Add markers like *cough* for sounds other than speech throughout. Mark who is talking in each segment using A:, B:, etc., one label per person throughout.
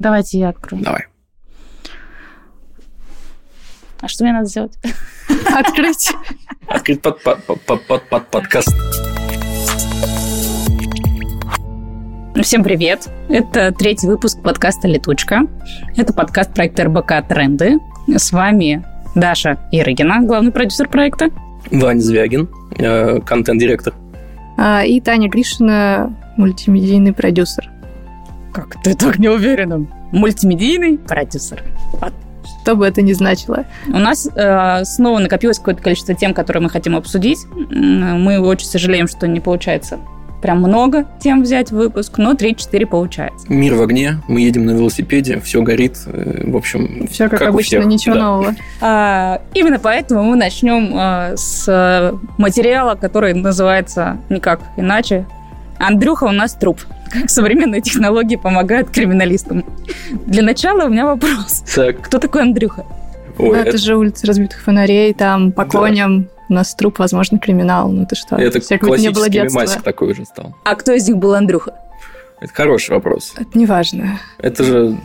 A: Давайте я открою.
B: Давай.
A: А что мне надо сделать? *laughs*
C: Открыть.
B: Открыть под, под, под, под, под подкаст.
A: Всем привет! Это третий выпуск подкаста «Летучка». Это подкаст проекта РБК «Тренды». С вами Даша Ирыгина, главный продюсер проекта.
B: Ваня Звягин, э, контент-директор.
C: А, И Таня Гришина, мультимедийный продюсер.
A: Как ты так не уверена? Мультимедийный продюсер.
C: Что бы это ни значило.
A: У нас э, снова накопилось какое-то количество тем, которые мы хотим обсудить. Мы очень сожалеем, что не получается прям много тем взять в выпуск, но 3-4 получается.
B: Мир в огне, мы едем на велосипеде, все горит. э, В общем,
C: Все как,
B: Как у
C: обычно,
B: всех,
C: ничего
B: да.
C: нового.
A: А, именно поэтому мы начнем а, с материала, который называется никак иначе. Андрюха у нас труп. Как современные технологии помогают криминалистам. Для начала у меня вопрос.
B: так.
A: Кто такой Андрюха?
B: Ой,
C: Ну, это,
B: это,
C: же улица разбитых фонарей, там по коням. У нас труп, возможно, криминал. Ну ты что?
B: это
C: было
B: классический
C: детства.
B: мемасик такой уже стал.
A: А кто из них был Андрюха?
B: Это хороший вопрос.
C: Это неважно.
B: Это же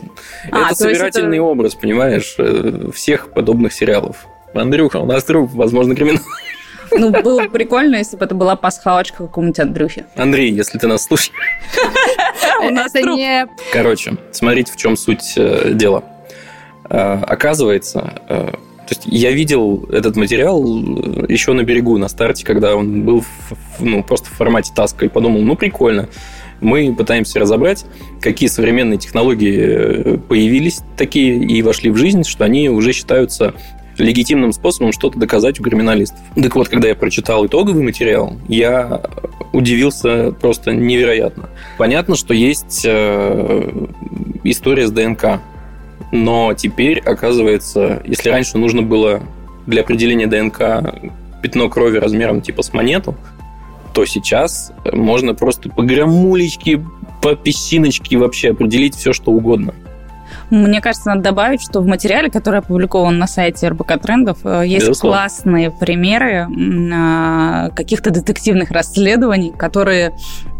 A: А,
B: это собирательный
A: это-
B: образ, понимаешь, э, всех подобных сериалов. Андрюха, у нас труп, возможно, криминал.
A: Ну, было бы прикольно, если бы это была пасхалочка какому-нибудь Андрюхе.
B: Андрей, если ты нас слушаешь.
A: У нас
C: не...
B: Короче, смотрите, в чем суть э, дела. Э, оказывается, э, то есть я видел этот материал еще на берегу, на старте, когда он был ну, просто в формате таска, и подумал, ну, прикольно. Мы пытаемся разобрать, какие современные технологии появились такие и вошли в жизнь, что они уже считаются легитимным способом что-то доказать у криминалистов. Так вот, когда я прочитал итоговый материал, я удивился просто невероятно. Понятно, что есть э, история с ДНК, но теперь, оказывается, если раньше нужно было для определения ДНК пятно крови размером типа с монету, то сейчас можно просто по граммулечке, по песчиночке вообще определить все, что угодно.
A: Мне кажется, надо добавить, что в материале, который опубликован на сайте РБК Трендов, э, есть
B: Безусловно.
A: классные примеры а, каких-то детективных расследований, которые,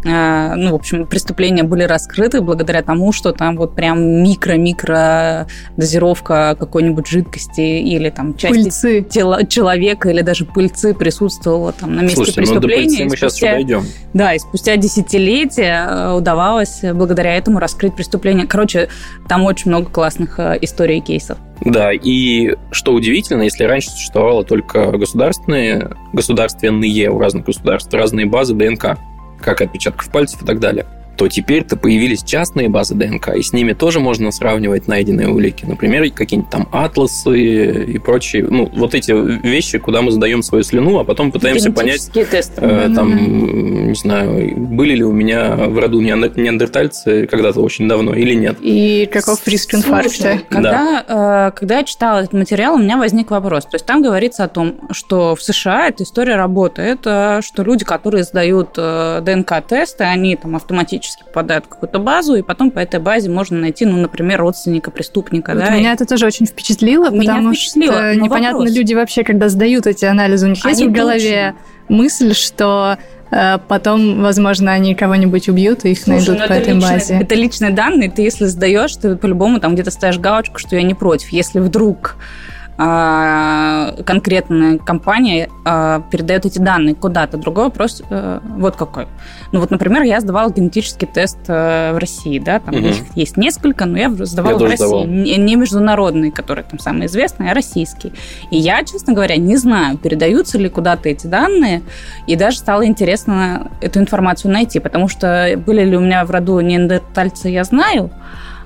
A: ну, в общем, преступления были раскрыты благодаря тому, что там вот прям микро-микро дозировка какой-нибудь жидкости или там части
C: Пыльцы.
A: тела человека или даже пыльцы присутствовала там на месте
B: Слушайте, ну до
A: преступления. и
B: мы сейчас
A: спустя-
B: еще дойдем.
A: да, и спустя десятилетия э, удавалось э, благодаря этому раскрыть преступление. Короче, там очень много классных э, историй и кейсов.
B: Да, и что удивительно, если раньше существовало только государственные, государственные у разных государств, разные базы ДНК, как отпечатков пальцев и так далее, то теперь-то появились частные базы ДНК, и с ними тоже можно сравнивать найденные улики. Например, какие-нибудь там атласы и прочие, ну, вот эти вещи, куда мы задаем свою слюну, а потом пытаемся понять,
A: тесты.
B: э, там, не знаю, были ли у меня в роду неандер- неандертальцы когда-то очень давно или нет.
C: И каков риск инфаркта.
A: Когда, э, когда я читала этот материал, у меня возник вопрос. То есть там говорится о том, что в США эта история работает, э, что люди, которые сдают э, ДНК-тесты, они там автоматически попадают в какую-то базу, и потом по этой базе можно найти, ну, например, родственника преступника.
C: Вот
A: да,
C: меня это тоже очень впечатлило,
A: Меня
C: потому
A: впечатлило,
C: что
A: но
C: непонятно,
A: вопрос.
C: люди вообще, когда сдают эти анализы, у них есть
A: Они
C: в голове мысль, что э, потом, возможно, они кого-нибудь убьют, и их
A: Слушай,
C: найдут
A: ну
C: по
A: это
C: этой
A: личные-
C: базе.
A: Это личные данные, ты если сдаешь, ты по-любому там где-то ставишь галочку, что я не против. Если вдруг конкретная компания а, передает эти данные куда-то. Другой вопрос э, вот какой. Ну вот, например, я сдавала генетический тест э, в России, да, там
B: Мгм.
A: их есть несколько, но я сдавала
B: Я
A: в России.
B: сдавал.
A: Не, не международный, который там самый известный, а российский. И я, честно говоря, не знаю, передаются ли куда-то эти данные, и даже стало интересно эту информацию найти, потому что были ли у меня в роду неандертальцы, я знаю,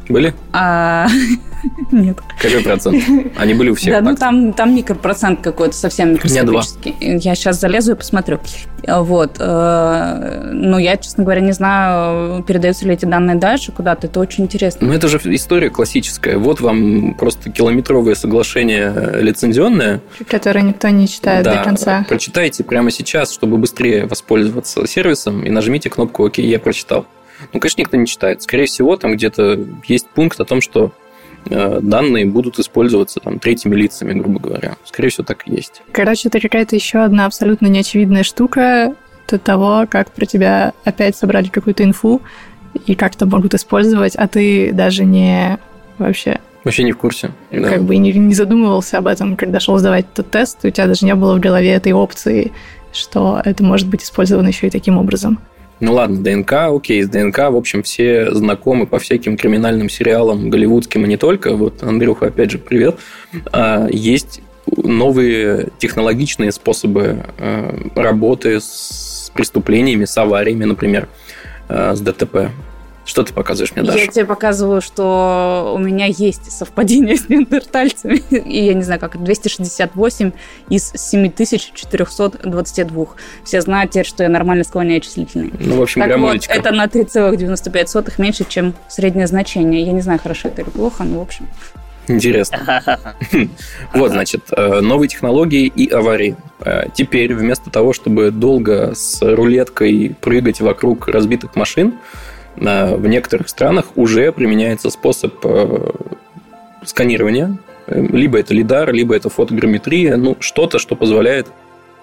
B: Были?
A: а *laughs* нет.
B: Какой процент? Они были у всех.
A: Да, ну там, там микропроцент какой-то совсем микроскопический. Я сейчас залезу и посмотрю. Вот. э, Ну, я, честно говоря, не знаю, передаются ли эти данные дальше куда-то. Это очень интересно.
B: Ну, это же история классическая. Вот вам просто километровое соглашение э, лицензионное.
C: Который никто не читает
B: Да,
C: до конца.
B: Прочитайте прямо сейчас, чтобы быстрее воспользоваться сервисом, и нажмите кнопку «Ок, я прочитал». Ну, конечно, никто не читает. Скорее всего, там где-то есть пункт о том, что данные будут использоваться там третьими лицами, грубо говоря. Скорее всего, так и есть.
C: Короче, это какая-то еще одна абсолютно неочевидная штука до того, как про тебя опять собрали какую-то инфу, и как-то могут использовать, а ты даже не вообще
B: Вообще не в курсе.
C: Да. Как бы не, не задумывался об этом, когда шел сдавать этот тест, у тебя даже не было в голове этой опции, что это может быть использовано еще и таким образом.
B: Ну ладно, ДНК, окей, с ДНК, в общем, все знакомы по всяким криминальным сериалам, голливудским и не только. Вот, Андрюха, опять же, привет. А, есть новые технологичные способы а, работы с преступлениями, с авариями, например, а, с ДТП. Что ты показываешь мне, Даша?
A: Я тебе показываю, что у меня есть совпадение с неандертальцами. *laughs* И я не знаю, как 268 из 7422. Все знают теперь, что я нормально склоняю числительные.
B: Ну, в общем,
A: так. Вот, это на 3,95 меньше, чем среднее значение. Я не знаю, хорошо это или плохо, но в общем...
B: Интересно. *laughs* Вот, значит, э, новые технологии и аварии. Э, теперь вместо того, чтобы долго с рулеткой прыгать вокруг разбитых машин, в некоторых странах уже применяется способ э, сканирования. Либо это лидар, либо это фотограмметрия. Ну, что-то, что позволяет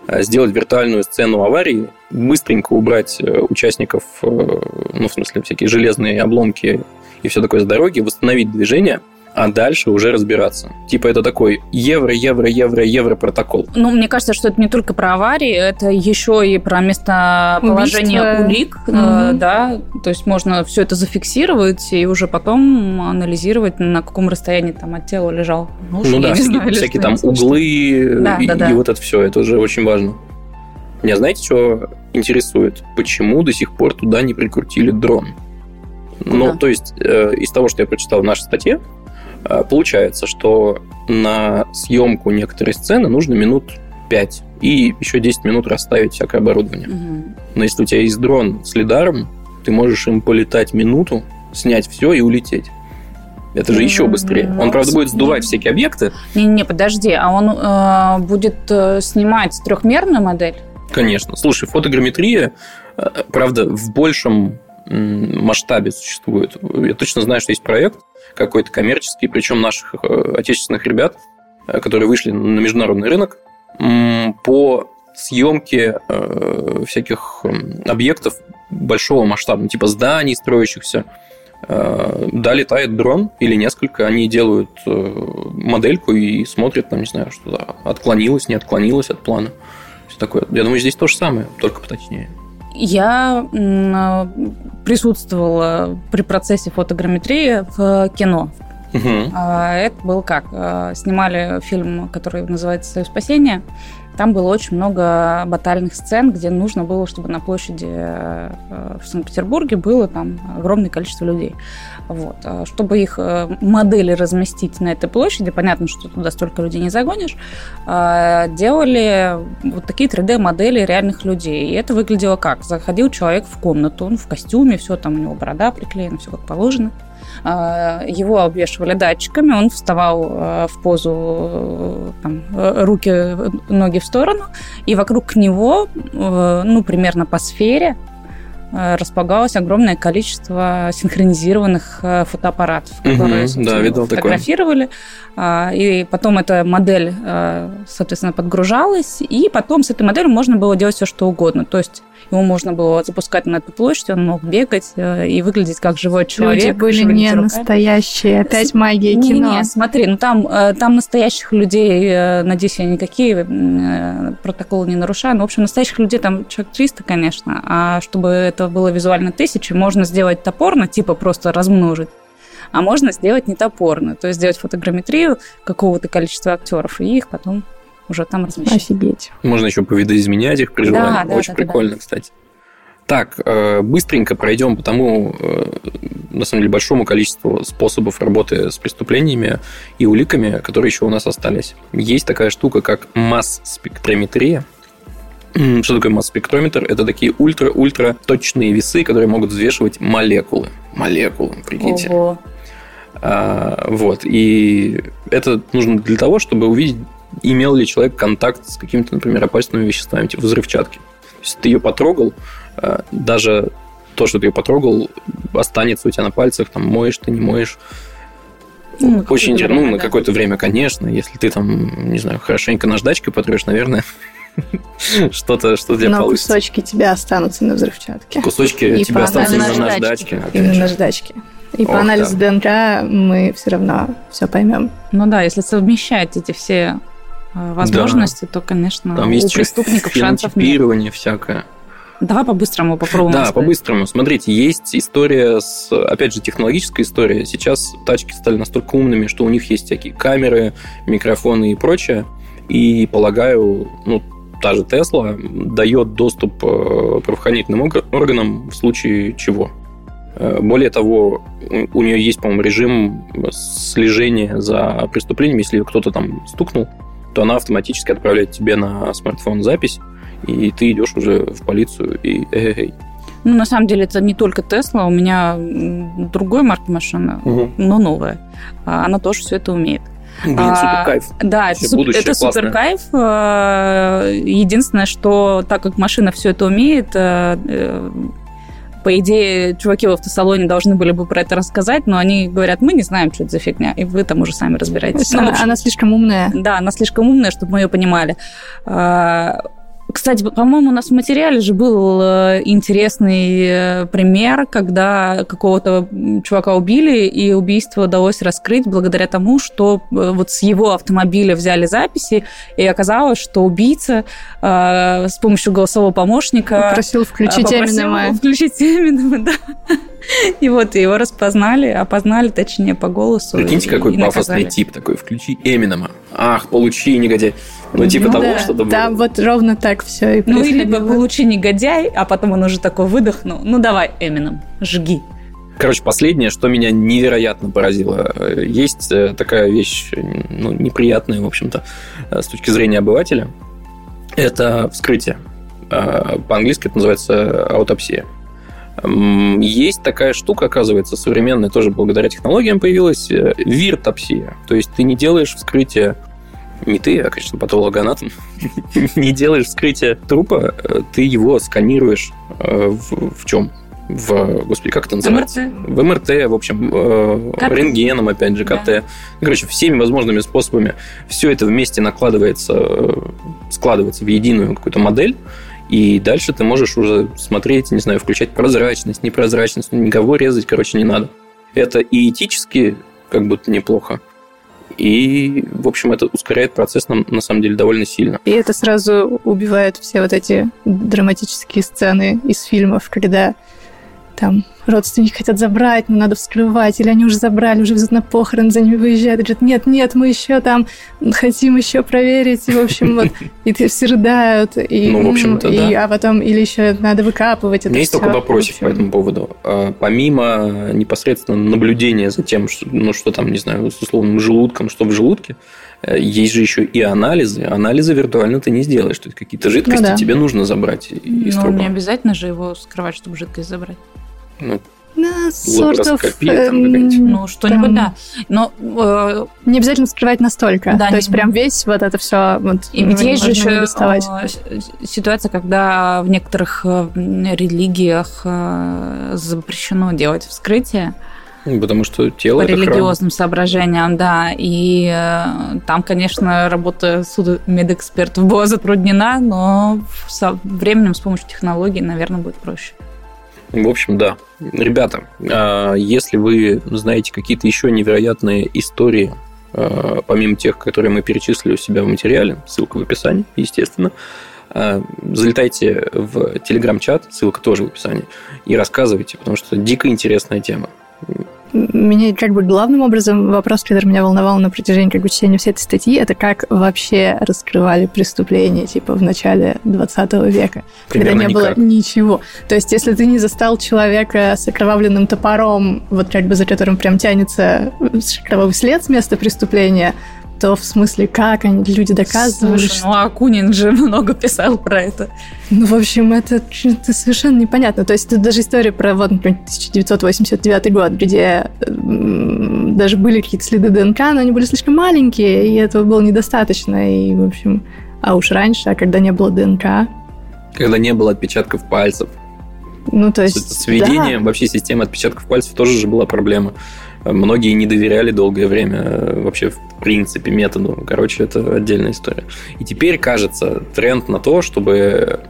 B: э, сделать виртуальную сцену аварии, быстренько убрать э, участников, ну, в смысле, всякие железные обломки и все такое с дороги, восстановить движение – а дальше уже разбираться. Типа это такой евро, евро, евро, евро протокол.
A: Ну, мне кажется, что это не только про аварии, это еще и про местоположение Убийство. улик, mm-hmm. да, то есть можно все это зафиксировать и уже потом анализировать, на каком расстоянии там от тела лежал
B: нож. Ну да, всякие, знаю, всякие там углы да, и, да, да. и вот это все, это уже очень важно. Меня знаете, что интересует? Почему до сих пор туда не прикрутили дрон? Ну, то есть, э, из того, что я прочитал в нашей статье, Э, получается, что на съемку некоторой сцены нужно минут 5 и еще 10 минут расставить всякое оборудование. Угу. Но если у тебя есть дрон с лидаром, ты можешь им полетать минуту, снять все и улететь. Это же еще быстрее. Он, правда, будет сдувать всякие объекты.
A: Не-не, подожди, а он э, будет э, снимать трехмерную модель?
B: Конечно. Слушай, фотограмметрия, э, правда, в большем масштабе существует. Я точно знаю, что есть проект, какой-то коммерческий, причем наших э, отечественных ребят, э, которые вышли на международный рынок по съемке э, всяких объектов большого масштаба, типа зданий строящихся. Да, летает дрон или несколько, они делают модельку и смотрят, там, не знаю, что отклонилось, не отклонилось от плана. Все такое. Я думаю, здесь то же самое, только поточнее.
A: Я присутствовала при процессе фотограмметрии в кино. Угу. Это был как? А, снимали фильм, который называется «Союз спасения». Там было очень много батальных сцен, где нужно было, чтобы на площади э, в Санкт-Петербурге было там огромное количество людей. Вот. А чтобы их э, модели разместить на этой площади, понятно, что туда столько людей не загонишь, а, делали вот такие 3D-модели реальных людей. И это выглядело как? Заходил человек в комнату, он в костюме, все там у него борода приклеена, все как положено. А, его обвешивали датчиками, он вставал э, в позу, там, руки, ноги в сторону, и вокруг него, ну, примерно по сфере, Э, располагалось огромное количество синхронизированных э, фотоаппаратов, которые угу, да, видел фотографировали. Такое. И потом эта модель, э, соответственно, подгружалась, и потом с этой моделью можно было делать все, что угодно. То есть его можно было запускать на эту площадь, он мог бегать и выглядеть как живой человек.
C: Люди были не руками. настоящие, опять магия
A: не,
C: кино.
A: Не, смотри, ну там, там настоящих людей, надеюсь, я никакие протоколы не нарушаю, но, в общем, настоящих людей там человек 300, конечно, а чтобы это было визуально тысячи, можно сделать топорно, типа просто размножить, а можно сделать не топорно, то есть сделать фотограмметрию какого-то количества актеров и их потом уже там размещать.
C: Офигеть.
B: Можно еще повидоизменять их при желании. Да, да, Очень да, прикольно, да. кстати. Так, э, быстренько пройдем по тому, э, на самом деле, большому количеству способов работы с преступлениями и уликами, которые еще у нас остались. Есть такая штука, как масс-спектрометрия. Что такое масс-спектрометр? Это такие ультра-ультра точные весы, которые могут взвешивать молекулы. Молекулы, прикиньте. Ого. А, вот. И это нужно для того, чтобы увидеть, имел ли человек контакт с какими-то, например, опасными веществами, типа взрывчатки. Если ты ее потрогал, а, даже то, что ты ее потрогал, останется у тебя на пальцах, там моешь ты, не моешь. Ну, Очень интересно. Ну, на какое-то время, конечно. Если ты там, не знаю, хорошенько наждачкой потрешь, наверное, *laughs* что-то что для
C: Но
B: получится.
C: кусочки тебя останутся на взрывчатке.
B: Кусочки
C: И
B: тебя останутся на наждачке.
C: Именно
B: же.
C: наждачки. И по анализу ДНК мы все равно все поймем.
A: Ну да, если совмещать эти все э, возможности, то, конечно,
B: Там есть
A: преступников шансов нет.
B: всякое.
A: Давай по-быстрому попробуем.
B: Да, по-быстрому. Смотрите, есть история с, опять же, технологическая история. Сейчас тачки стали настолько умными, что у них есть всякие камеры, микрофоны и прочее. И, полагаю, ну, та же Тесла дает доступ э, правоохранительным органам в случае чего. Э, Более того, у нее есть, по-моему, режим слежения за преступлением. Если кто-то там стукнул, то она автоматически отправляет тебе на смартфон запись, и ты идешь уже в полицию и эй
A: Ну, на самом деле, это не только Тесла. У меня другой марки машина, но новая. А, Она тоже все это умеет.
B: Блин,
A: А,
B: супер кайф.
A: Да, это, суп- это супер кайф. Э, Единственное, что так как машина все это умеет, э, э, по идее, чуваки в автосалоне должны были бы про это рассказать, но они говорят, мы не знаем, что это за фигня, и вы там уже сами разбираетесь. Ну,
C: она, она слишком умная.
A: Да, она слишком умная, чтобы мы ее понимали. Кстати, по-моему, у нас в материале же был э, интересный э, пример, когда какого-то чувака убили, и убийство удалось раскрыть благодаря тому, что э, вот с его автомобиля взяли записи, и оказалось, что убийца э, с помощью голосового помощника
C: Попросил включить
A: попросил
C: Эминема.
A: Включить Эминема, да. *laughs* И вот его распознали, опознали, точнее, по голосу.
B: Прикиньте,
A: и-
B: какой
A: и
B: пафосный
A: наказали.
B: тип такой. Включи Эминема. Ах, получи, негодяй. Ну, типа
C: Ну
B: того,
C: да,
B: что-то
C: Там
B: было.
C: вот ровно так все и
A: Ну, или
C: происходило.
A: получи негодяй, а потом он уже такой выдохнул. Ну, давай, Эмином, жги.
B: Короче, последнее, что меня невероятно поразило. Есть э, такая вещь, ну, неприятная, в общем-то, э, с точки зрения обывателя. Это вскрытие. Э, По-английски это называется аутопсия. Есть такая штука, оказывается, современная, тоже благодаря технологиям появилась, виртопсия. То есть ты не делаешь вскрытие не ты, а, конечно, патологоанатом, *laughs* не делаешь вскрытие трупа, э, ты его сканируешь э, в, в чем? В, господи, как это называется?
A: МРТ.
B: В МРТ, в общем, э,
A: КТ.
B: рентгеном, опять же, КТ.
A: Да.
B: Короче, всеми возможными способами все это вместе накладывается, э, складывается в единую какую-то модель, и дальше ты можешь уже смотреть, не знаю, включать прозрачность, непрозрачность, никого резать, короче, не надо. Это и этически как будто неплохо, и, в общем, это ускоряет процесс на, на самом деле довольно сильно.
C: И это сразу убивает все вот эти драматические сцены из фильмов, когда там родственники хотят забрать, но надо вскрывать, или они уже забрали, уже везут на похорон, за ними выезжают, и говорят, нет, нет, мы еще там хотим еще проверить, и, в общем, вот, и все рыдают, и,
B: Ну, в общем-то,
C: и,
B: да.
C: а потом, или еще надо выкапывать
B: У
C: это
B: меня есть только вопросик
C: общем,
B: по этому поводу. А, Помимо непосредственно наблюдения за тем, что, ну, что там, не знаю, с условным желудком, что в желудке, э, есть же еще и анализы. Анализы виртуально ты не сделаешь. То есть какие-то жидкости
C: Ну да.
B: тебе нужно забрать из
A: Ну,
B: трупа.
A: не обязательно же его скрывать, чтобы жидкость забрать.
B: Ну,
C: Да, sort of,
B: Лапароскопия там
C: эм.
A: Ну, что-нибудь,
C: там
A: да. Но э,
C: Не обязательно скрывать настолько.
A: Да,
C: То
A: не-
C: есть прям весь вот это все вот
A: И ведь есть же еще
C: доставать.
A: э, с- ситуация, когда в некоторых э, религиях э, запрещено делать вскрытие
B: ну, потому что тело
A: по
B: это храм.
A: религиозным соображениям, да. И э, там, конечно, работа судмедэкспертов была затруднена, но со временем с помощью технологий, наверное, будет проще.
B: В общем, да. Ребята, а, если вы знаете какие-то еще невероятные истории, а, помимо тех, которые мы перечислили у себя в материале, ссылка в описании, естественно, а, залетайте в телеграм-чат, ссылка тоже в описании, и рассказывайте, потому что дико интересная тема.
C: Меня как бы главным образом вопрос, который меня волновал на протяжении как бы чтения всей этой статьи, это как вообще раскрывали преступления типа в начале 20 века, когда
B: Примерно
C: не
B: никак.
C: было ничего. То есть если ты не застал человека с окровавленным топором, вот как бы за которым прям тянется кровавый след с места преступления, то в смысле как они, люди доказывали,
A: Слушай, ну Акунин же *laughs* много писал про это.
C: Ну, в общем, это, это совершенно непонятно. То есть тут даже история про вот, например, 1989 год, где м, даже были какие-то следы ДНК, но они были слишком маленькие, и этого было недостаточно. И, в общем, а уж раньше, а когда не было ДНК,
B: Когда не было отпечатков пальцев.
C: ну, то
B: С,
C: есть...
B: с введением вообще системы отпечатков пальцев тоже же была проблема. Многие не доверяли долгое время э, вообще в принципе методу. Короче, это отдельная история. И теперь кажется тренд на то, чтобы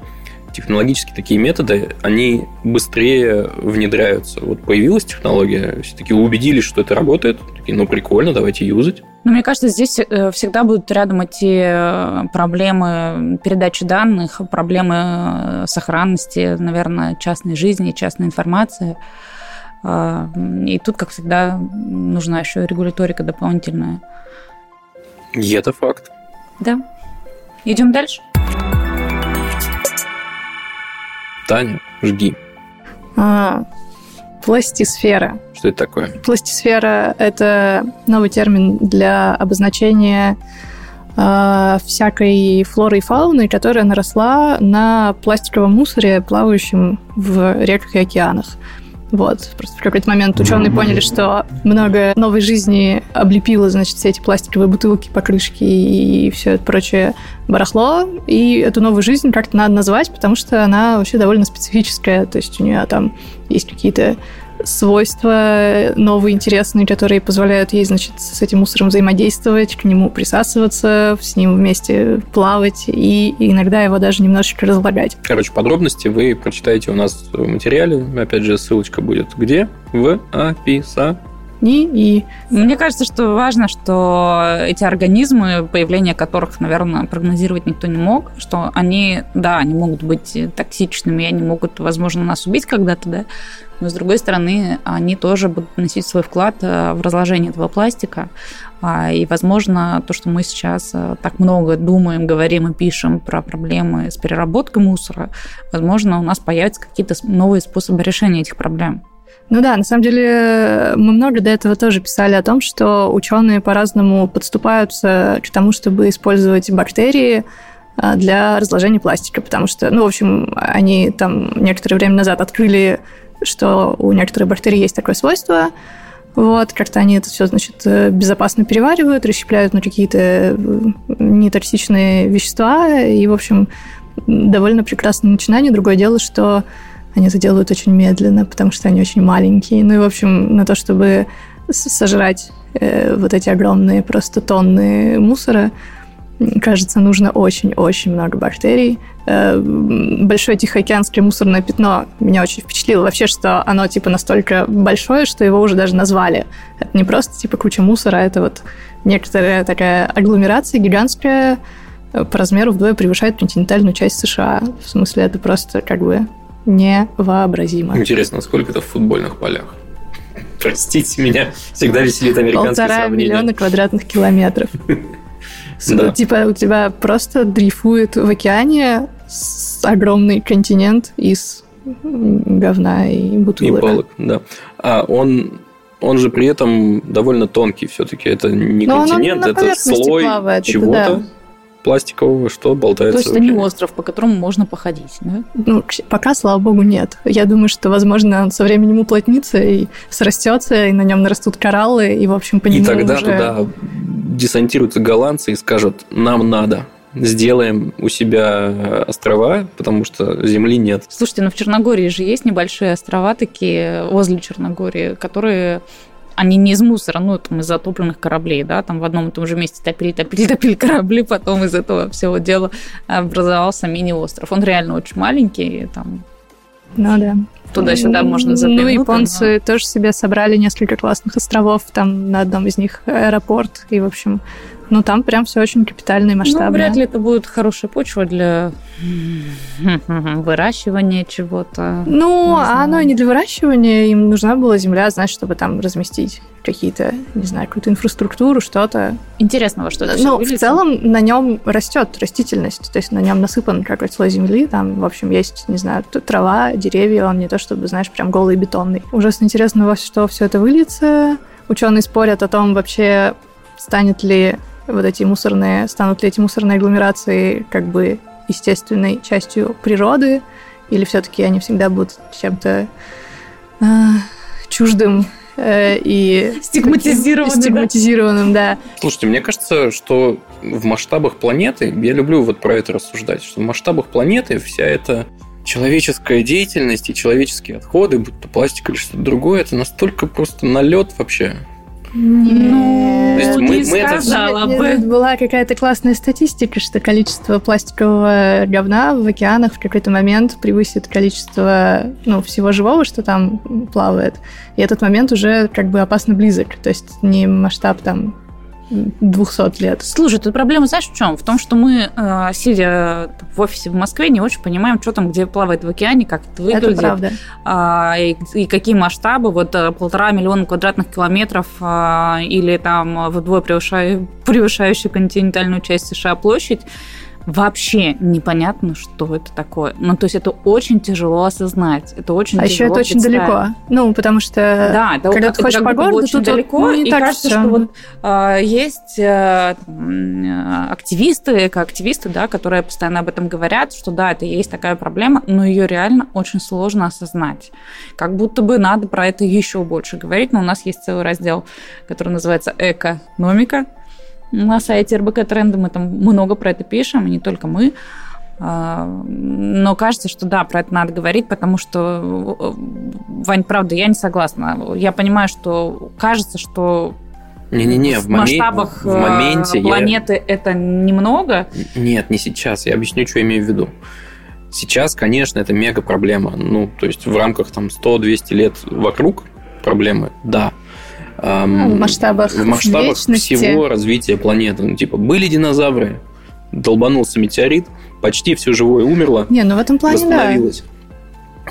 B: технологически такие методы, они быстрее внедряются. Вот появилась технология, все таки убедились, что это работает, такие, ну прикольно, давайте юзать.
A: Ну, мне кажется, здесь э, всегда будут рядом эти э, проблемы передачи данных, проблемы сохранности, наверное, частной жизни, частной информации. А, и тут, как всегда, нужна еще регуляторика дополнительная.
B: И это факт.
A: Да. Идем дальше.
B: Таня, жги.
C: А, пластисфера.
B: Что это такое?
C: Пластисфера – это новый термин для обозначения э, всякой флоры и фауны, которая наросла на пластиковом мусоре, плавающем в реках и океанах. Вот. Просто в какой-то момент ученые поняли, что много новой жизни облепило, значит, все эти пластиковые бутылки, покрышки и все это прочее барахло. И эту новую жизнь как-то надо назвать, потому что она вообще довольно специфическая. То есть у нее там есть какие-то свойства новые, интересные, которые позволяют ей, значит, с этим мусором взаимодействовать, к нему присасываться, с ним вместе плавать и иногда его даже немножечко разлагать.
B: Короче, подробности вы прочитаете у нас в материале. Опять же, ссылочка будет где? В описании
C: и...
A: Мне кажется, что важно, что эти организмы, появление которых, наверное, прогнозировать никто не мог, что они, да, они могут быть токсичными, они могут, возможно, нас убить когда-то, да, но, с другой стороны, они тоже будут носить свой вклад э, в разложение этого пластика. А, и, возможно, то, что мы сейчас э, так много думаем, говорим и пишем про проблемы с переработкой мусора, возможно, у нас появятся какие-то новые способы решения этих проблем.
C: Ну да, на самом деле мы много до этого тоже писали о том, что ученые по-разному подступаются к тому, чтобы использовать бактерии э, для разложения пластика, потому что, ну, в общем, они там некоторое время назад открыли что у некоторых бактерий есть такое свойство. Вот, как-то они это все, значит, безопасно переваривают, расщепляют на какие-то э, нетоксичные вещества. И, в общем, довольно прекрасное начинание. Другое дело, что они это делают очень медленно, потому что они очень маленькие. Ну и, в общем, на то, чтобы сожрать э, вот эти огромные просто тонны мусора, кажется, нужно очень-очень много бактерий. Э, большое Тихоокеанское мусорное пятно меня очень впечатлило вообще, что оно типа настолько большое, что его уже даже назвали. Это не просто типа куча мусора, это вот некоторая такая агломерация гигантская, э, по размеру вдвое превышает континентальную часть США. В смысле, это просто как бы невообразимо.
B: Интересно, сколько это в футбольных полях? Простите меня, всегда веселит американские
C: Полтора миллиона квадратных километров. *laughs* Да. Типа у тебя просто дрейфует в океане огромный континент из говна и бутылок.
B: И палок, да. А он он же при этом довольно тонкий все-таки. Это не Но континент, это слой чего-то. Да пластикового, что болтается.
A: То есть это не остров, по которому можно походить, да?
C: Ну, пока, слава богу, нет. Я думаю, что, возможно, он со временем уплотнится и срастется, и на нем нарастут кораллы, и, в общем, по нему
B: И тогда
C: уже...
B: туда десантируются голландцы и скажут, нам надо сделаем у себя острова, потому что земли нет.
A: Слушайте, ну в Черногории же есть небольшие острова такие возле Черногории, которые они не из мусора, ну, там, из затопленных кораблей, да, там в одном и том же месте топили, топили, *laughs* топили корабли, потом из этого всего дела образовался мини-остров. Он реально очень маленький, там...
C: Ну да.
A: Туда-сюда можно заглянуть.
C: Ну, японцы но... тоже себе собрали несколько классных островов, там на одном из них аэропорт, и, в общем, ну, там прям все очень капитально и масштабно. Ну,
A: вряд ли это будет хорошая почва для выращивания чего-то.
C: Ну, а оно не для выращивания. Им нужна была земля, знаешь, чтобы там разместить какие-то, не знаю, какую-то инфраструктуру, что-то.
A: Интересного, что это
C: Ну, в целом на нем растет растительность, то есть на нем насыпан какой-то слой земли, там, в общем, есть, не знаю, трава, деревья, он не то чтобы, знаешь, прям голый бетонный. Ужасно интересно, во что все это выльется. Ученые спорят о том, вообще станет ли вот эти мусорные, станут ли эти мусорные агломерации как бы естественной частью природы, или все-таки они всегда будут чем-то э, чуждым э, и
A: стигматизированным,
C: стигматизированным, да.
B: Слушайте, мне кажется, что в масштабах планеты, я люблю вот про это рассуждать, что в масштабах планеты вся эта человеческая деятельность и человеческие отходы, будь то пластик или что-то другое, это настолько просто налет вообще
C: Ну,
B: То есть мы-
A: не
B: мы это-
A: сказала
C: Нет,
A: бы.
C: нет, Была какая-то классная статистика, что количество пластикового говна в океанах в какой-то момент превысит количество ну, всего живого, что там плавает. И этот момент уже как бы опасно близок. То есть не масштаб там 200 лет.
A: Слушай, тут проблема, знаешь, в чем? В том, что мы, э, сидя в офисе в Москве, не очень понимаем, что там, где плавает в океане, как это
C: Это
A: выглядит.
C: правда.
A: а, и, и какие масштабы, вот э, полтора миллиона квадратных километров а, или там вдвое превышаю- превышающая континентальную часть США площадь, вообще непонятно, что это такое. Ну, то есть это очень тяжело осознать, это очень
C: А еще
A: тяжело
C: это очень далеко. Ну, потому что
A: Да, это,
C: когда
A: это
C: ты
A: как
C: по городу,
A: очень
C: тут
A: далеко,
C: ну,
A: и
C: так
A: кажется,
C: всё.
A: что вот а, есть э, м, э, активисты, экоактивисты, да, которые постоянно об этом говорят, что да, это есть такая проблема, но ее реально очень сложно осознать. Как будто бы надо про это еще больше говорить, но у нас есть целый раздел, который называется «Экономика», на сайте РБК Тренды мы там много про это пишем, и не только мы. А, Но кажется, что да, про это надо говорить, потому что, э, Вань, правда, я не согласна. Я понимаю, что кажется, что
B: Не-не-не, в,
A: в масштабах
B: в моменте
A: э,
B: я-
A: планеты это немного.
B: Нет, не сейчас. Я объясню, что я имею в виду. Сейчас, конечно, это мега проблема. Ну, то есть в рамках там 100-200 лет вокруг проблемы, да.
C: Ну, в масштабах
B: в масштабах
C: вечности.
B: всего развития планеты. Ну, типа, были динозавры, долбанулся метеорит, почти все живое умерло,
C: Не, ну в этом плане да.
B: восстановилось.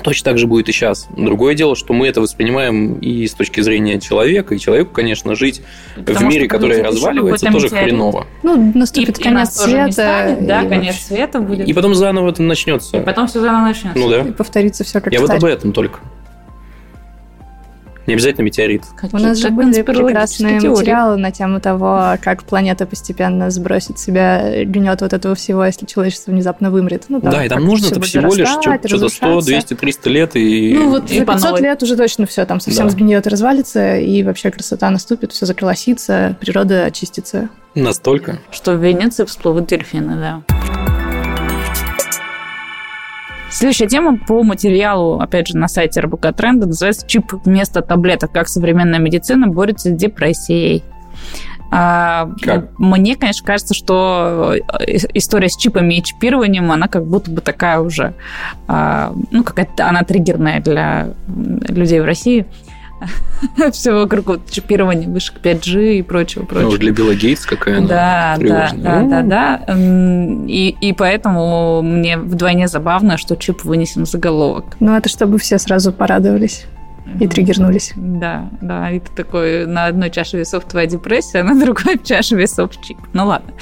B: Точно так же будет и сейчас. Другое дело, что мы это воспринимаем и с точки зрения человека, и человеку, конечно, жить в
A: потому
B: мире,
A: что
B: который разваливается, тоже
A: метеорит,
B: хреново.
C: Ну, наступит
A: и, и
C: конец
A: не
C: света.
A: станет, да,
C: и
A: конец света будет.
B: И потом заново это начнется.
A: И потом все заново начнется.
B: Ну да.
C: И повторится все как
B: Я вот
C: старе.
B: об этом только. Не обязательно метеорит.
C: У нас же были прекрасные
A: теории.
C: материалы на тему того, как планета постепенно сбросит себя гнет вот этого всего, если человечество внезапно вымрет. Ну,
B: Да, и там нужно это всего лишь что-то 100,
C: разрушаться.
B: 200, 300 лет и...
C: Ну, вот
A: И
C: за
A: по
C: 500
A: новой.
C: лет уже точно все там совсем
B: Да.
C: сгниет и развалится, и вообще красота наступит, все заколосится, природа очистится.
B: Настолько.
A: Что в Венеции всплывут дельфины, да. Следующая тема по материалу, опять же, на сайте РБК Тренда называется «Чип вместо таблеток. Как современная медицина борется с депрессией». А,
B: Как?
A: Мне, конечно, кажется, что э, история с чипами и чипированием, она как будто бы такая уже, а, ну, какая-то она триггерная для людей в России. *laughs* Все вокруг вот чипирования, вышек 5G и прочего, прочего.
B: Ну, для Билла Гейтс какая она
A: Да, да,
B: тревожная.
A: да,
B: Ну,
A: да, да. И, и поэтому мне вдвойне забавно, что чип вынесен в заголовок.
C: Ну, это чтобы все сразу порадовались и триггернулись.
A: Да, да, и ты такой на одной чаше весов твоя депрессия, а на другой *laughs* чаше весов чип. Ну ладно.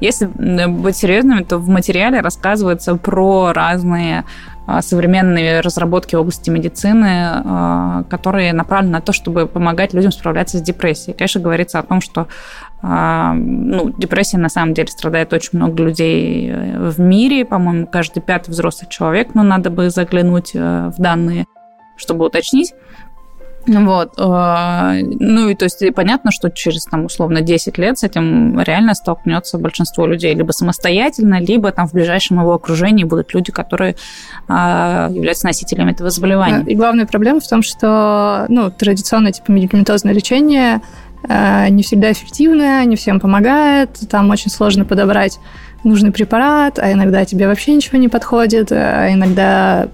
A: Если быть серьезными, то в материале рассказывается про разные современные разработки в области медицины, а, которые направлены на то, чтобы помогать людям справляться с депрессией. Конечно, говорится о том, что а, ну, депрессия на самом деле страдает очень много людей э, в мире, по-моему, каждый пятый взрослый человек, но надо бы заглянуть э, в данные, чтобы уточнить. Вот. э, Ну и то есть понятно, что через там условно 10 лет с этим реально столкнется большинство людей либо самостоятельно, либо там в ближайшем его окружении будут люди, которые а, являются носителями этого заболевания.
C: И главная проблема в том, что ну, традиционное типа медикаментозное лечение э, не всегда эффективное, не всем помогает, там очень сложно подобрать нужный препарат, а иногда тебе вообще ничего не подходит, а иногда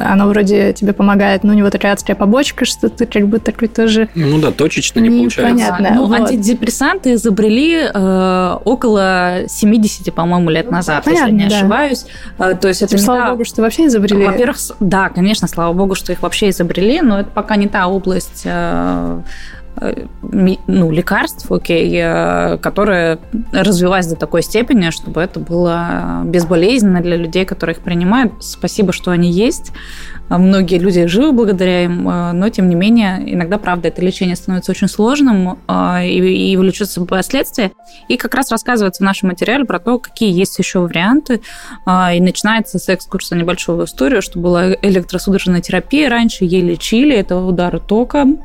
C: оно вроде тебе помогает, но у него такая адская побочка, что ты как бы такой тоже...
B: Ну да, точечно не получается.
C: Непонятно.
A: Ну,
C: вот.
A: антидепрессанты изобрели э, около 70, по-моему, лет назад, если
C: Понятно,
A: не
C: да.
A: ошибаюсь. Э, то есть это не
C: Слава
A: та-
C: богу, что вообще изобрели.
A: Во-первых, да, конечно, слава богу, что их вообще изобрели, но это пока не та область э, ну, лекарств, окей, э, которая развилась до такой степени, чтобы это было безболезненно для людей, которые их принимают. Спасибо, что они есть. А Многие люди живы благодаря им, э, но тем не менее, иногда, правда, это лечение становится очень сложным э, и, и собой последствия. И как раз рассказывается в нашем материале про то, какие есть еще варианты. И начинается с экскурса небольшого историю, что была электросудорожная терапия. Раньше ей лечили, это удары током.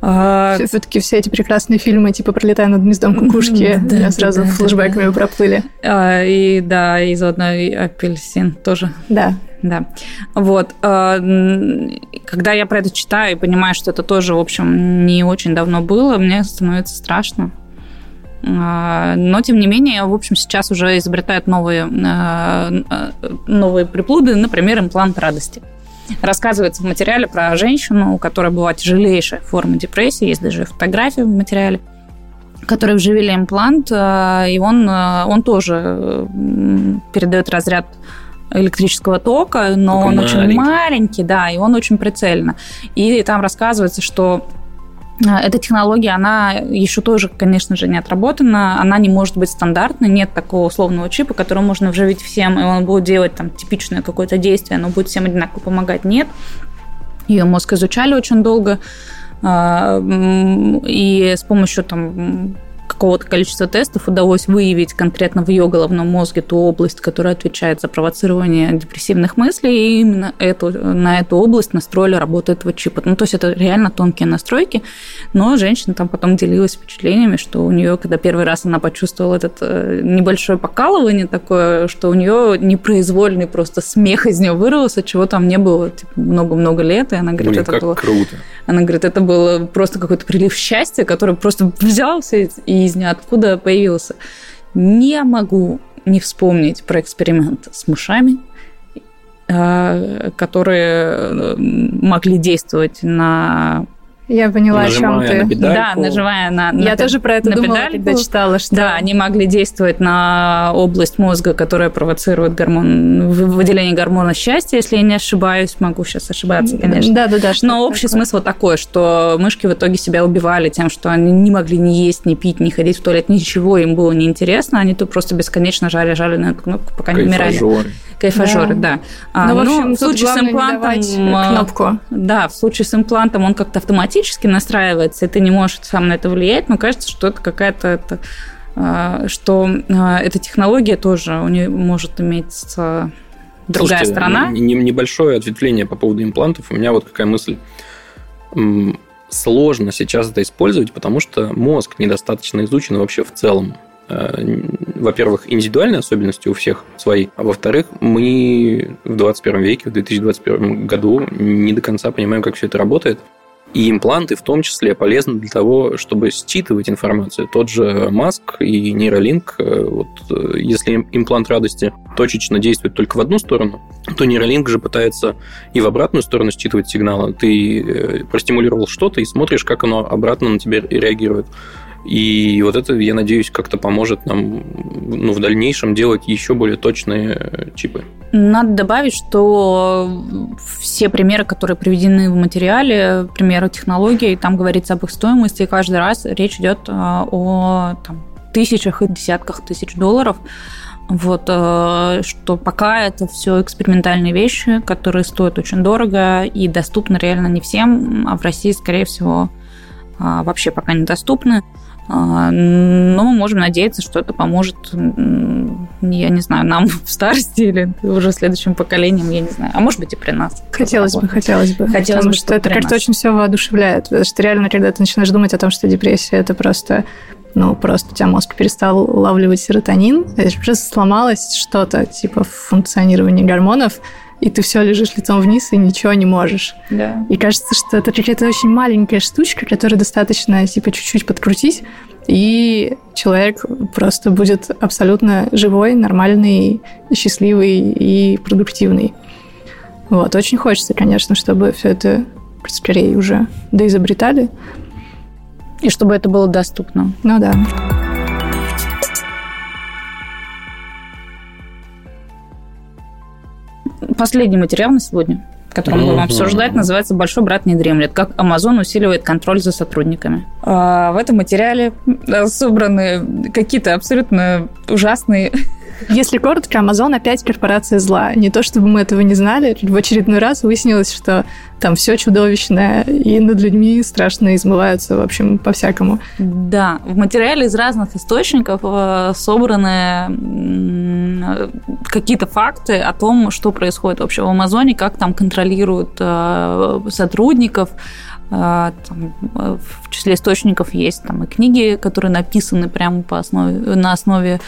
C: А... Все-таки все эти прекрасные фильмы, типа «Пролетая над гнездом кукушки», да, да, сразу да, флешбэками да, проплыли.
A: А, и да, и заодно и апельсин тоже.
C: Да.
A: Да. Вот. А, когда я про это читаю и понимаю, что это тоже, в общем, не очень давно было, мне становится страшно. А, но, тем не менее, в общем, сейчас уже изобретают новые, а, новые приплуды, например, имплант радости. Рассказывается в материале про женщину, у которой была тяжелейшая форма депрессии, есть даже фотографии в материале, которой вживили имплант, а, и он, а, он тоже передает разряд электрического тока, но Такой он маленький. очень маленький, да, и он очень прицельно. И там рассказывается, что эта технология, она еще тоже, конечно же, не отработана, она не может быть стандартной, нет такого условного чипа, который можно вживить всем, и он будет делать там типичное какое-то действие, оно будет всем одинаково помогать. Нет. Ее мозг изучали очень долго, а, и с помощью там какого-то количества тестов удалось выявить конкретно в ее головном мозге ту область, которая отвечает за провоцирование депрессивных мыслей, и именно эту, на эту область настроили работу этого чипа. Ну, то есть это реально тонкие настройки, но женщина там потом делилась впечатлениями, что у нее, когда первый раз она почувствовала этот э, небольшое покалывание такое, что у нее непроизвольный просто смех из нее вырвался, чего там не было типа, много-много лет, и она говорит, Блин,
B: это
A: было...
B: круто.
A: Она говорит, это было просто какой-то прилив счастья, который просто взялся и из ниоткуда появился. Не могу не вспомнить про эксперимент с мышами, э, которые э, могли действовать на
C: я поняла, нажимая о чем ты.
B: На педальку.
A: Да, нажимая на,
C: на Я на, тоже про это
A: на
C: думала,
A: педальку.
C: когда читала, что...
A: Да, они могли действовать на область мозга, которая провоцирует гормон, выделение гормона счастья, если я не ошибаюсь. Могу сейчас ошибаться, конечно.
C: Да, да, да.
A: Но общий такое. смысл такой, что мышки в итоге себя убивали тем, что они не могли ни есть, ни пить, ни ходить в туалет, ничего им было неинтересно. Они то просто бесконечно жали-жали на эту кнопку, пока не умирали. Кайфажоры, да. да.
C: А, ну, в общем, в случае с имплантом... А, кнопку.
A: Да, в случае с имплантом он как-то автоматически настраивается, и ты не можешь сам на это влиять, но кажется, что это какая-то... Это, а, что а, эта технология тоже у нее может иметь другая
B: Слушайте,
A: сторона.
B: Небольшое ответвление по поводу имплантов. У меня вот какая мысль. Сложно сейчас это использовать, потому что мозг недостаточно изучен вообще в целом. Э, во-первых, индивидуальные особенности у всех свои, а во-вторых, мы в 21 веке, в 2021 году не до конца понимаем, как все это работает. И импланты в том числе полезны для того, чтобы считывать информацию. Тот же Маск и нейролинк, э, вот, э, если имплант радости точечно действует только в одну сторону, то нейролинк же пытается и в обратную сторону считывать сигналы. Ты простимулировал что-то и смотришь, как оно обратно на тебя реагирует. И вот это, я надеюсь, как-то поможет нам ну, в дальнейшем делать еще более точные чипы.
A: Надо добавить, что все примеры, которые приведены в материале, примеры технологий, там говорится об их стоимости, и каждый раз речь идет а, о там, тысячах и десятках тысяч долларов. Вот, э, что пока это все экспериментальные вещи, которые стоят очень дорого и доступны реально не всем, а в России, скорее всего, вообще пока недоступны. Но мы можем надеяться, что это поможет, я не знаю, нам *laughs* в старости или уже следующим поколениям, я не знаю. А может быть и при нас.
C: Хотелось бы, хотелось бы.
A: Хотелось
C: потому
A: бы,
C: что это как-то очень все воодушевляет. Потому что реально, когда ты начинаешь думать о том, что депрессия это просто ну, просто у тебя мозг перестал улавливать серотонин, это просто сломалось что-то, типа функционирование гормонов, и ты все лежишь лицом вниз и ничего не можешь.
A: Да.
C: И кажется, что это какая-то очень маленькая штучка, которую достаточно типа чуть-чуть подкрутить, и человек просто будет абсолютно живой, нормальный, счастливый и продуктивный. Вот, очень хочется, конечно, чтобы все это скорее уже доизобретали.
A: И чтобы это было доступно.
C: Ну да.
A: Последний материал на сегодня, который мы будем обсуждать, называется «Большой брат не дремлет. Как Amazon усиливает контроль за сотрудниками». А, в этом материале собраны какие-то абсолютно ужасные
C: если коротко, Amazon опять корпорация зла. Не то чтобы мы этого не знали, в очередной раз выяснилось, что там все чудовищное, и над людьми страшно измываются, в общем, по-всякому.
A: Да, в материале из разных источников э, собраны какие-то факты о том, что происходит вообще в Амазоне, как там контролируют э, сотрудников, Там, в числе источников есть там и книги, которые написаны прямо по основе, на основе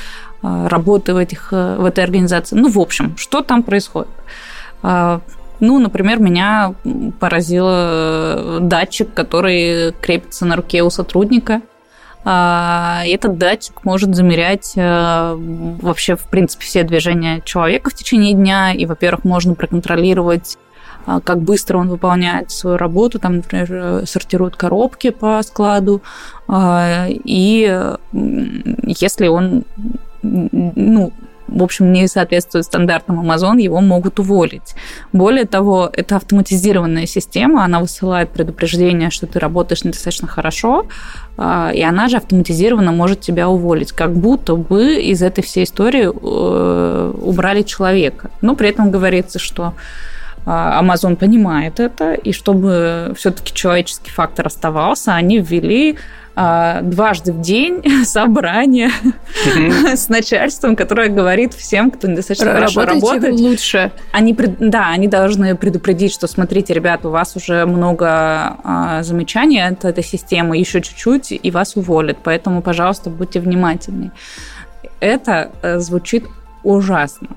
A: работы в, этих, в этой организации. Ну, в общем, что там происходит? Ну, например, меня поразил э, датчик, который крепится на руке у сотрудника. А, этот датчик может замерять э, вообще, в принципе, все движения человека в течение дня. И, во-первых, можно проконтролировать а, как быстро он выполняет свою работу, там, например, э, сортирует коробки по складу, а, и если он ну, в общем, не соответствует стандартам Amazon, его могут уволить. Более того, это автоматизированная система, она высылает предупреждение, что ты работаешь недостаточно хорошо, а, и она же автоматизированно может тебя уволить, как будто бы из этой всей истории э, убрали человека. Но при этом говорится, что Amazon понимает это, и чтобы все-таки человеческий фактор оставался, они ввели а, дважды в день *laughs* собрание с начальством, которое говорит всем, кто недостаточно хорошо работает.
C: лучше.
A: Они, да, они должны предупредить, что смотрите, ребята, у вас уже много а, замечаний от этой системы, еще чуть-чуть, и вас уволят. Поэтому, пожалуйста, будьте внимательны. Это э, звучит ужасно.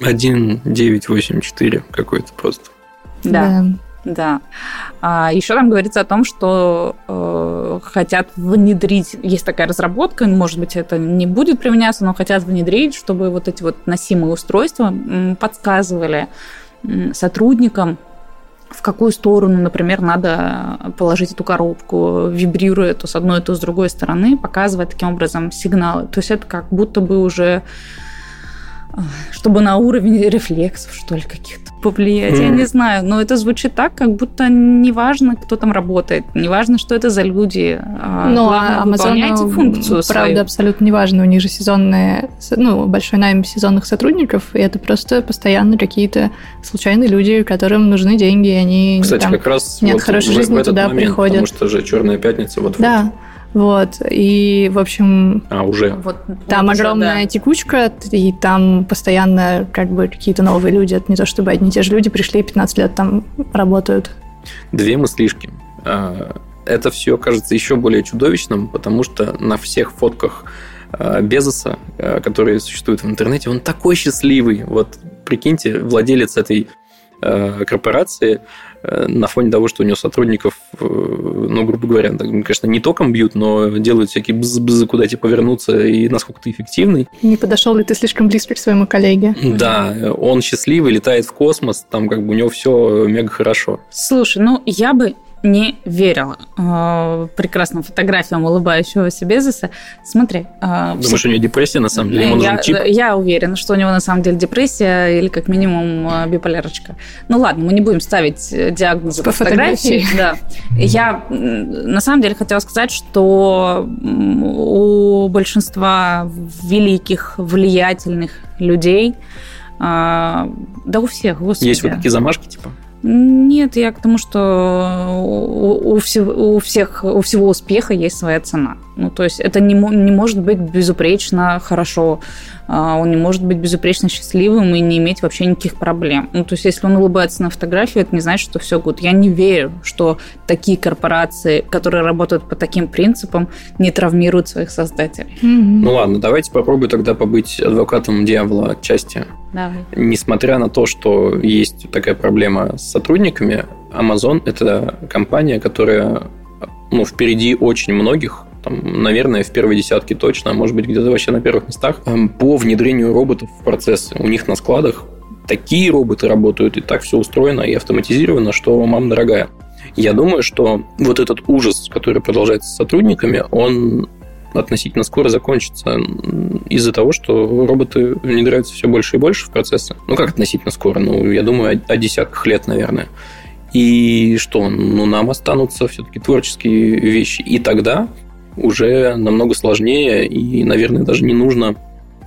B: 1984 какой-то просто.
A: Да. да. Да. А еще там говорится о том, что э, хотят внедрить, есть такая разработка, может быть, это не будет применяться, но хотят внедрить, чтобы вот эти вот носимые устройства подсказывали сотрудникам, в какую сторону, например, надо положить эту коробку, вибрируя то с одной, то с другой стороны, показывая таким образом сигналы. То есть это как будто бы уже чтобы на уровень рефлексов, что ли, каких-то повлиять. Mm. Я не знаю, но это звучит так, как будто неважно, кто там работает, неважно, что это за люди.
C: А ну, а Amazon функцию правда, свою. абсолютно неважно. У них же сезонные, ну, большой найм сезонных сотрудников, и это просто постоянно какие-то случайные люди, которым нужны деньги, и они
B: Кстати, там, как раз
C: нет вот хорошей жизни туда момент, приходят.
B: Потому что же Черная пятница вот
C: Да. Вот. И, в общем...
B: А, уже?
C: Вот, там вот огромная уже, да. текучка, и там постоянно как бы какие-то новые люди, это не то чтобы одни и те же люди пришли, 15 лет там работают.
B: Две мыслишки. А, это все кажется еще более чудовищным, потому что на всех фотках а, Безоса, а, которые существуют в интернете, он такой счастливый. Вот прикиньте, владелец этой корпорации на фоне того, что у него сотрудников, э, ну, грубо говоря, конечно, не током бьют, но делают всякие бз-бз, куда тебе повернуться и насколько ты эффективный.
C: Не подошел ли ты слишком близко к своему коллеге?
B: Да, он счастливый, летает в космос, там как бы у него все мега хорошо.
A: Слушай, ну я бы не верила э, прекрасным фотографиям улыбающегося Безоса. Смотри.
B: Э, Думаешь, все... у него депрессия на самом деле? Ему
A: я, чип? я уверена, что у него на самом деле депрессия или как минимум э, биполярочка. Ну ладно, мы не будем ставить э, диагноз по фотографии. фотографии. Да. Я на самом деле хотела сказать, что у большинства великих, влиятельных людей э, да у всех, господи.
B: Есть вот такие замашки, типа?
A: Нет, я к тому, что у, у, всего, у всех у всего успеха есть своя цена. Ну, то есть это не, не может быть безупречно хорошо, он не может быть безупречно счастливым и не иметь вообще никаких проблем. Ну, то есть если он улыбается на фотографии, это не значит, что все гуд. Я не верю, что такие корпорации, которые работают по таким принципам, не травмируют своих создателей.
B: Mm-hmm. Ну ладно, давайте попробую тогда побыть адвокатом дьявола отчасти.
A: Давай.
B: Несмотря на то, что есть такая проблема с сотрудниками, Amazon – это компания, которая ну, впереди очень многих там, наверное, в первой десятке точно, а может быть, где-то вообще на первых местах, эм, по внедрению роботов в процессы. У них на складах такие роботы работают, и так все устроено и автоматизировано, что мам дорогая. Я думаю, что вот этот ужас, который продолжается с сотрудниками, он относительно скоро закончится из-за того, что роботы внедряются все больше и больше в процессы. Ну, как относительно скоро? Ну, я думаю, о, о десятках лет, наверное. И что? Ну, нам останутся все-таки творческие вещи. И тогда уже намного сложнее и, наверное, даже не нужно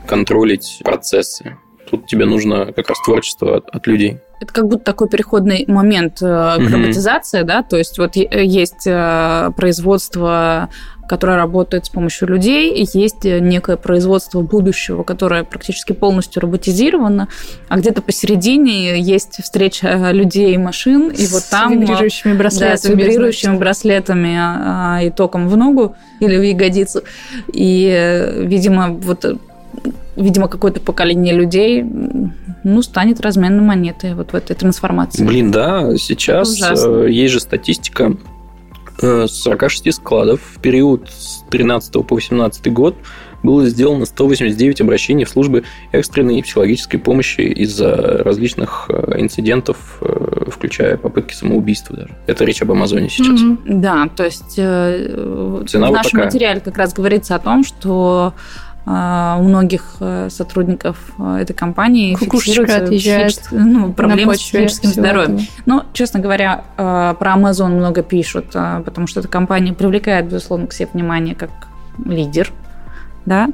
B: контролить процессы. Тут тебе нужно как раз творчество от, от людей.
A: Это как будто такой переходный момент э, роботизации, да, то есть вот есть э, производство которая работает с помощью людей, и есть некое производство будущего, которое практически полностью роботизировано, а где-то посередине есть встреча людей и машин, и вот там...
C: С вибрирующими браслетами.
A: Да, с вибрирующими браслетами а, и током в ногу или в ягодицу. И, видимо, вот видимо, какое-то поколение людей ну, станет разменной монетой вот в этой трансформации.
B: Блин, да, сейчас. Э, есть же статистика 46 э, складов в период с 13 по 18 год было сделано 189 обращений в службы экстренной и психологической помощи из-за различных э, инцидентов, включая попытки самоубийства даже. Это речь об Амазоне сейчас.
A: Mm-hmm. Да, то есть Цена в вот нашем такая. материале как раз говорится о том, что у многих э, сотрудников э, этой компании
C: фиксируются физич...
A: ну, проблемы с психическим здоровьем. Этого. Но, честно говоря, э, про Amazon много пишут, потому что эта компания привлекает, безусловно, к себе внимание как лидер. Да?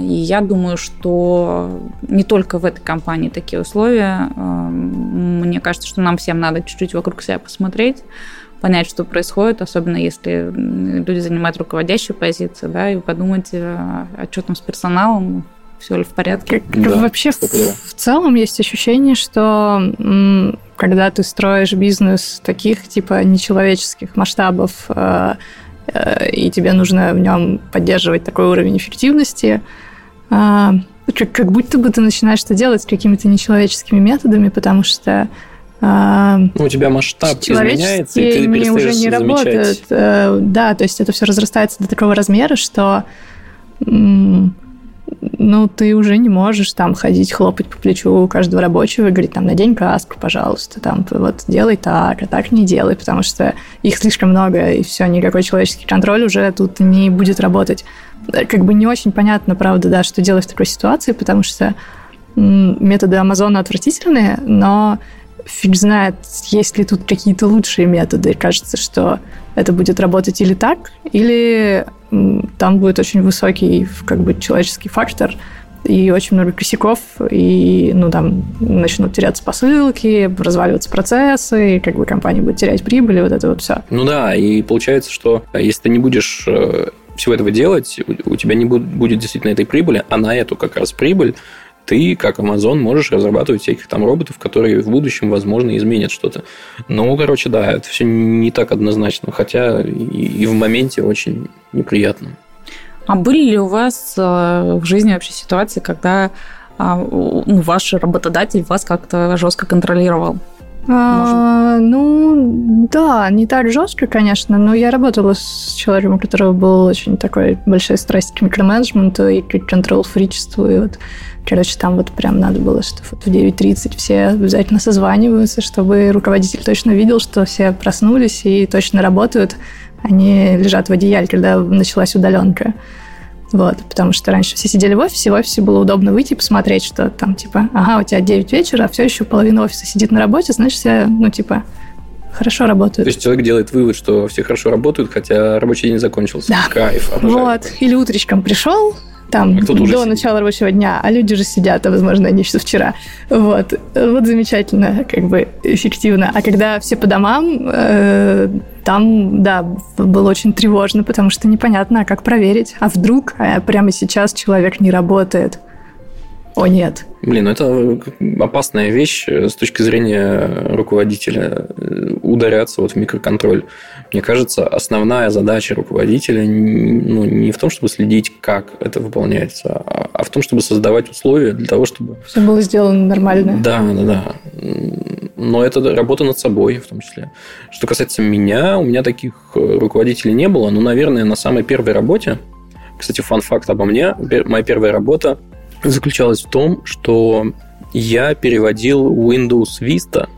A: И я думаю, что не только в этой компании такие условия. Мне кажется, что нам всем надо чуть-чуть вокруг себя посмотреть, понять, что происходит, особенно если люди занимают руководящую позицию, да, и подумать, а что там с персоналом, все ли в порядке.
C: Как, да, вообще в, в целом есть ощущение, что когда ты строишь бизнес таких типа нечеловеческих масштабов, э, э, и тебе нужно в нем поддерживать такой уровень эффективности, э, как, как будто бы ты начинаешь это делать какими-то нечеловеческими методами, потому что
B: ну, у тебя масштаб изменяется, и ты перестаешь уже не замечать. работают.
C: Э, да, то есть это все разрастается до такого размера, что ну, ты уже не можешь там ходить, хлопать по плечу у каждого рабочего и говорить, там, надень каску, пожалуйста, там, вот, делай так, а так не делай, потому что их слишком много, и все, никакой человеческий контроль уже тут не будет работать. Как бы не очень понятно, правда, да, что делать в такой ситуации, потому что методы Амазона отвратительные, но фиг знает, есть ли тут какие-то лучшие методы. Кажется, что это будет работать или так, или там будет очень высокий как бы человеческий фактор, и очень много косяков, и ну, там начнут теряться посылки, разваливаться процессы, и как бы компания будет терять прибыль, и вот это вот все.
B: Ну да, и получается, что э, если ты не будешь э, всего этого делать, у тебя не будет действительно этой прибыли, а на эту как раз прибыль ты, как Amazon, можешь разрабатывать всяких там роботов, которые в будущем, возможно, изменят что-то. Ну, короче, да, это все не так однозначно, хотя и, и в моменте очень неприятно.
A: А были ли у вас э, в жизни вообще ситуации, когда а, ну, ваш работодатель вас как-то жестко контролировал?
C: А, ну, да, не так жестко, конечно, но я работала с человеком, у которого был очень такой большой страсть к микроменеджменту и к контрол-фричеству, и вот Короче, там вот прям надо было, что вот в 9.30 все обязательно созваниваются, чтобы руководитель точно видел, что все проснулись и точно работают, они лежат в одеяле, когда началась удаленка. Вот, потому что раньше все сидели в офисе, в офисе было удобно выйти и посмотреть, что там, типа, ага, у тебя 9 вечера, а все еще половина офиса сидит на работе, значит, все, ну, типа, хорошо работают.
B: То есть человек делает вывод, что все хорошо работают, хотя рабочий день закончился.
C: Да.
B: Кайф.
C: Обожаю. Вот. Или утречком пришел, там а до уже начала рабочего дня, а люди же сидят, а возможно они еще вчера. Вот, вот замечательно, как бы эффективно. А когда все по домам, э, там, да, было очень тревожно, потому что непонятно, а как проверить, а вдруг а прямо сейчас человек не работает. О, нет.
B: Блин, ну это опасная вещь с точки зрения руководителя э, ударяться вот в микроконтроль. Мне кажется, основная задача руководителя ну, не в том, чтобы следить, как это выполняется, а, а в том, чтобы создавать условия для того, чтобы...
C: Все было сделано нормально.
B: Да, да, да. Но это работа над собой в том числе. Что касается меня, у меня таких э, руководителей не было, но, наверное, на самой первой работе, кстати, фан-факт обо мне, моя первая работа заключалась в том, что я переводил Windows Vista,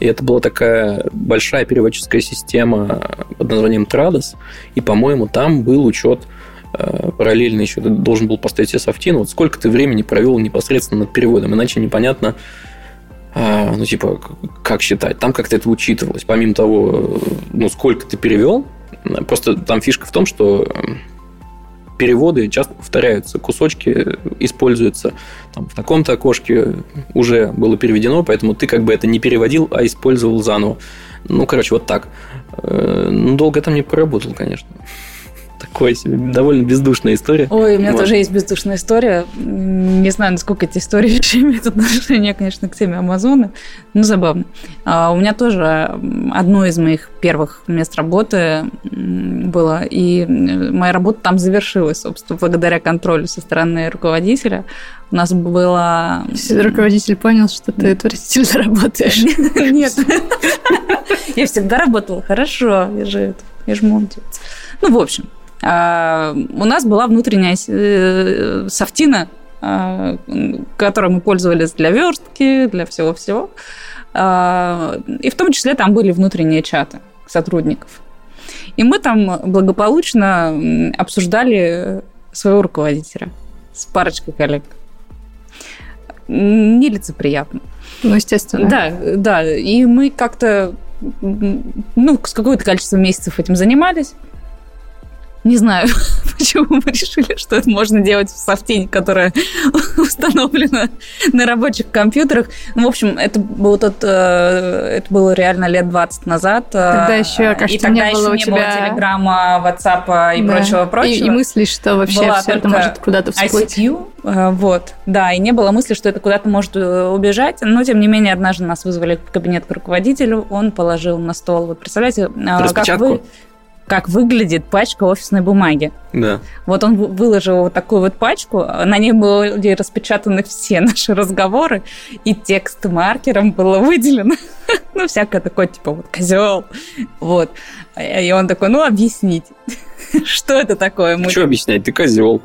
B: и это была такая большая переводческая система под названием Trados, и, по-моему, там был учет э, параллельно еще ты должен был поставить себе софтин, вот сколько ты времени провел непосредственно над переводом, иначе непонятно, э, ну, типа, как считать. Там как-то это учитывалось. Помимо того, ну, сколько ты перевел, просто там фишка в том, что переводы часто повторяются, кусочки используются там, в таком-то окошке уже было переведено, поэтому ты как бы это не переводил, а использовал заново. Ну, короче, вот так. Э, ну, долго там не проработал, конечно. Такой себе довольно бездушная история.
A: Ой, у меня
B: Вот.
A: тоже есть бездушная история. Не знаю, насколько эти истории *laughs* вообще имеют отношение, конечно, к теме Амазона, но забавно. А, У меня тоже одно из моих первых мест работы было, и м, моя работа там завершилась, собственно, благодаря контролю со стороны руководителя. У нас было...
C: Руководитель понял, что ты отвратительно *laughs* работаешь. *laughs*
A: Нет. Я всегда работала хорошо. Я же, это- я же молодец. Ну, в общем, а, у нас была внутренняя э, софтина, а, которой мы пользовались для верстки, для всего-всего. А, И в том числе там были внутренние чаты сотрудников. И мы там благополучно обсуждали своего руководителя с парочкой коллег. Нелицеприятно.
C: Ну, естественно.
A: Да, да. И мы как-то, ну, с какое-то количество месяцев этим занимались. Не знаю, *laughs* почему мы решили, что это можно делать в софтине, которая *laughs* установлена на рабочих компьютерах. Ну, в общем, это был тот, э, это было реально лет 20 назад. э,
C: Тогда еще, кажется,
A: и тогда
C: не
A: еще
C: было у
A: не было
C: тебя-
A: Телеграма, Ватсапа и
C: Да.
A: прочего,
C: И,
A: прочего.
C: и мысли, что вообще
A: Была
C: все это может куда-то всплыть.
A: ICQ, э, вот, да, и не было мысли, что это куда-то может убежать, но, тем не менее, однажды нас вызвали в кабинет к руководителю, он положил на стол, вот представляете, э, как,
B: Распечатку?
A: вы- как выглядит пачка офисной бумаги.
B: Да.
A: Вот он вы- выложил вот такую вот пачку, на ней были распечатаны все *laughs* наши разговоры, и текст маркером было выделено. *laughs* Ну, всякое такое, типа, вот, козел. Вот. И он такой, ну, объяснить. *laughs* Что это такое? Мы
B: Что объяснять? Ты козел.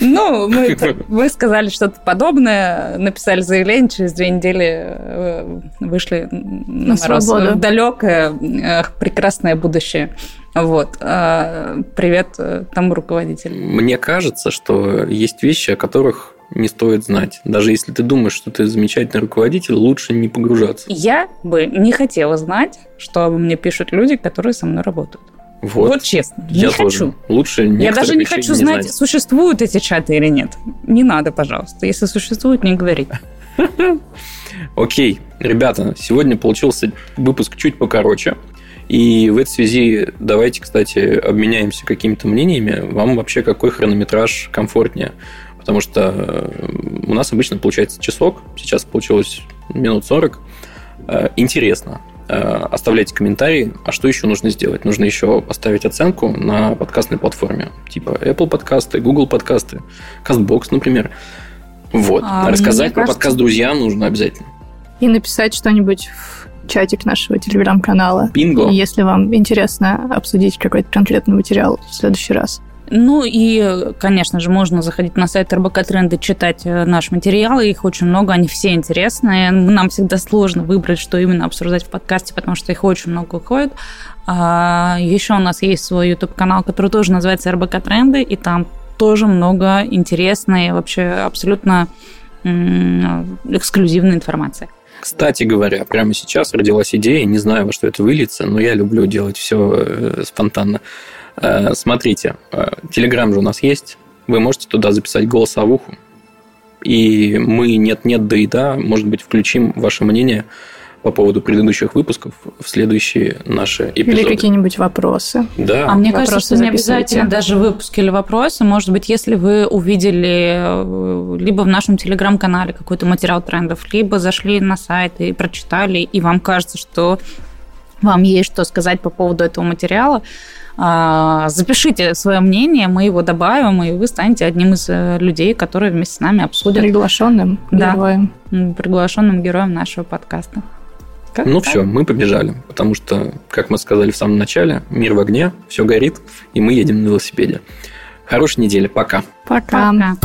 A: ну, мы, мы сказали что-то подобное, написали заявление, через две недели э, вышли на,
C: На
A: мороз
C: свободу.
A: в далекое, э, прекрасное будущее. Вот. А, Привет э, тому руководителю.
B: Мне кажется, что есть вещи, о которых не стоит знать. Даже если ты думаешь, что ты замечательный руководитель, лучше не погружаться.
A: Я бы не хотела знать, что обо мне пишут люди, которые со мной работают.
B: Вот.
A: Вот, честно,
B: Я
A: не
B: тоже.
A: хочу.
B: Лучше
A: Я даже не хочу знать, существуют эти чаты или нет. Не надо, пожалуйста. Если существуют, не говори.
B: Окей, ребята, сегодня получился выпуск чуть покороче. И в этой связи давайте, кстати, обменяемся какими-то мнениями. Вам вообще какой хронометраж комфортнее? Потому что э, у нас обычно получается часок, сейчас получилось минут 40. Э, Интересно. Э, Оставляйте комментарии. А что еще нужно сделать? Нужно еще поставить оценку на подкастной платформе. Типа Apple подкасты, Google подкасты, CastBox, например. Вот.
A: А,
B: Рассказать про
A: кажется-
B: подкаст друзьям нужно обязательно.
C: И написать что-нибудь в чатик нашего телеграм-канала.
B: Бинго.
C: И если вам интересно обсудить какой-то конкретный материал в следующий раз.
A: Ну и, конечно же, можно заходить на сайт РБК Тренды, читать э, наши материалы. Их очень много, они все интересные. Нам всегда сложно выбрать, что именно обсуждать в подкасте, потому что их очень много уходит. А, еще у нас есть свой YouTube-канал, который тоже называется РБК Тренды, и там тоже много интересной, вообще абсолютно эксклюзивной информации.
B: Кстати говоря, прямо сейчас родилась идея, не знаю, во что это выльется, но я люблю делать все спонтанно. Э, Смотрите, э, Телеграм же у нас есть, вы можете туда записать голосовуху, и мы нет-нет, да и да, может быть, включим ваше мнение по поводу предыдущих выпусков в следующие наши
C: Или
B: эпизоды.
C: какие-нибудь вопросы.
B: Да,
A: А мне
C: Вопросы
A: кажется, что не обязательно даже выпуски или вопросы. Может быть, если вы увидели э, либо в нашем телеграм-канале какой-то материал трендов, либо зашли на сайт и прочитали, и вам кажется, что вам есть что сказать по поводу этого материала, а, запишите свое мнение, мы его добавим, и вы станете одним из э, людей, которые вместе с нами обсудят
C: Приглашенным
A: Да.
C: героем.
A: приглашенным героем нашего подкаста. Как
B: Ну
A: так?
B: все, мы побежали, потому что, как мы сказали в самом начале, мир в огне, все горит, и мы едем на велосипеде. Хорошей недели, пока.
C: Пока.
A: Пока.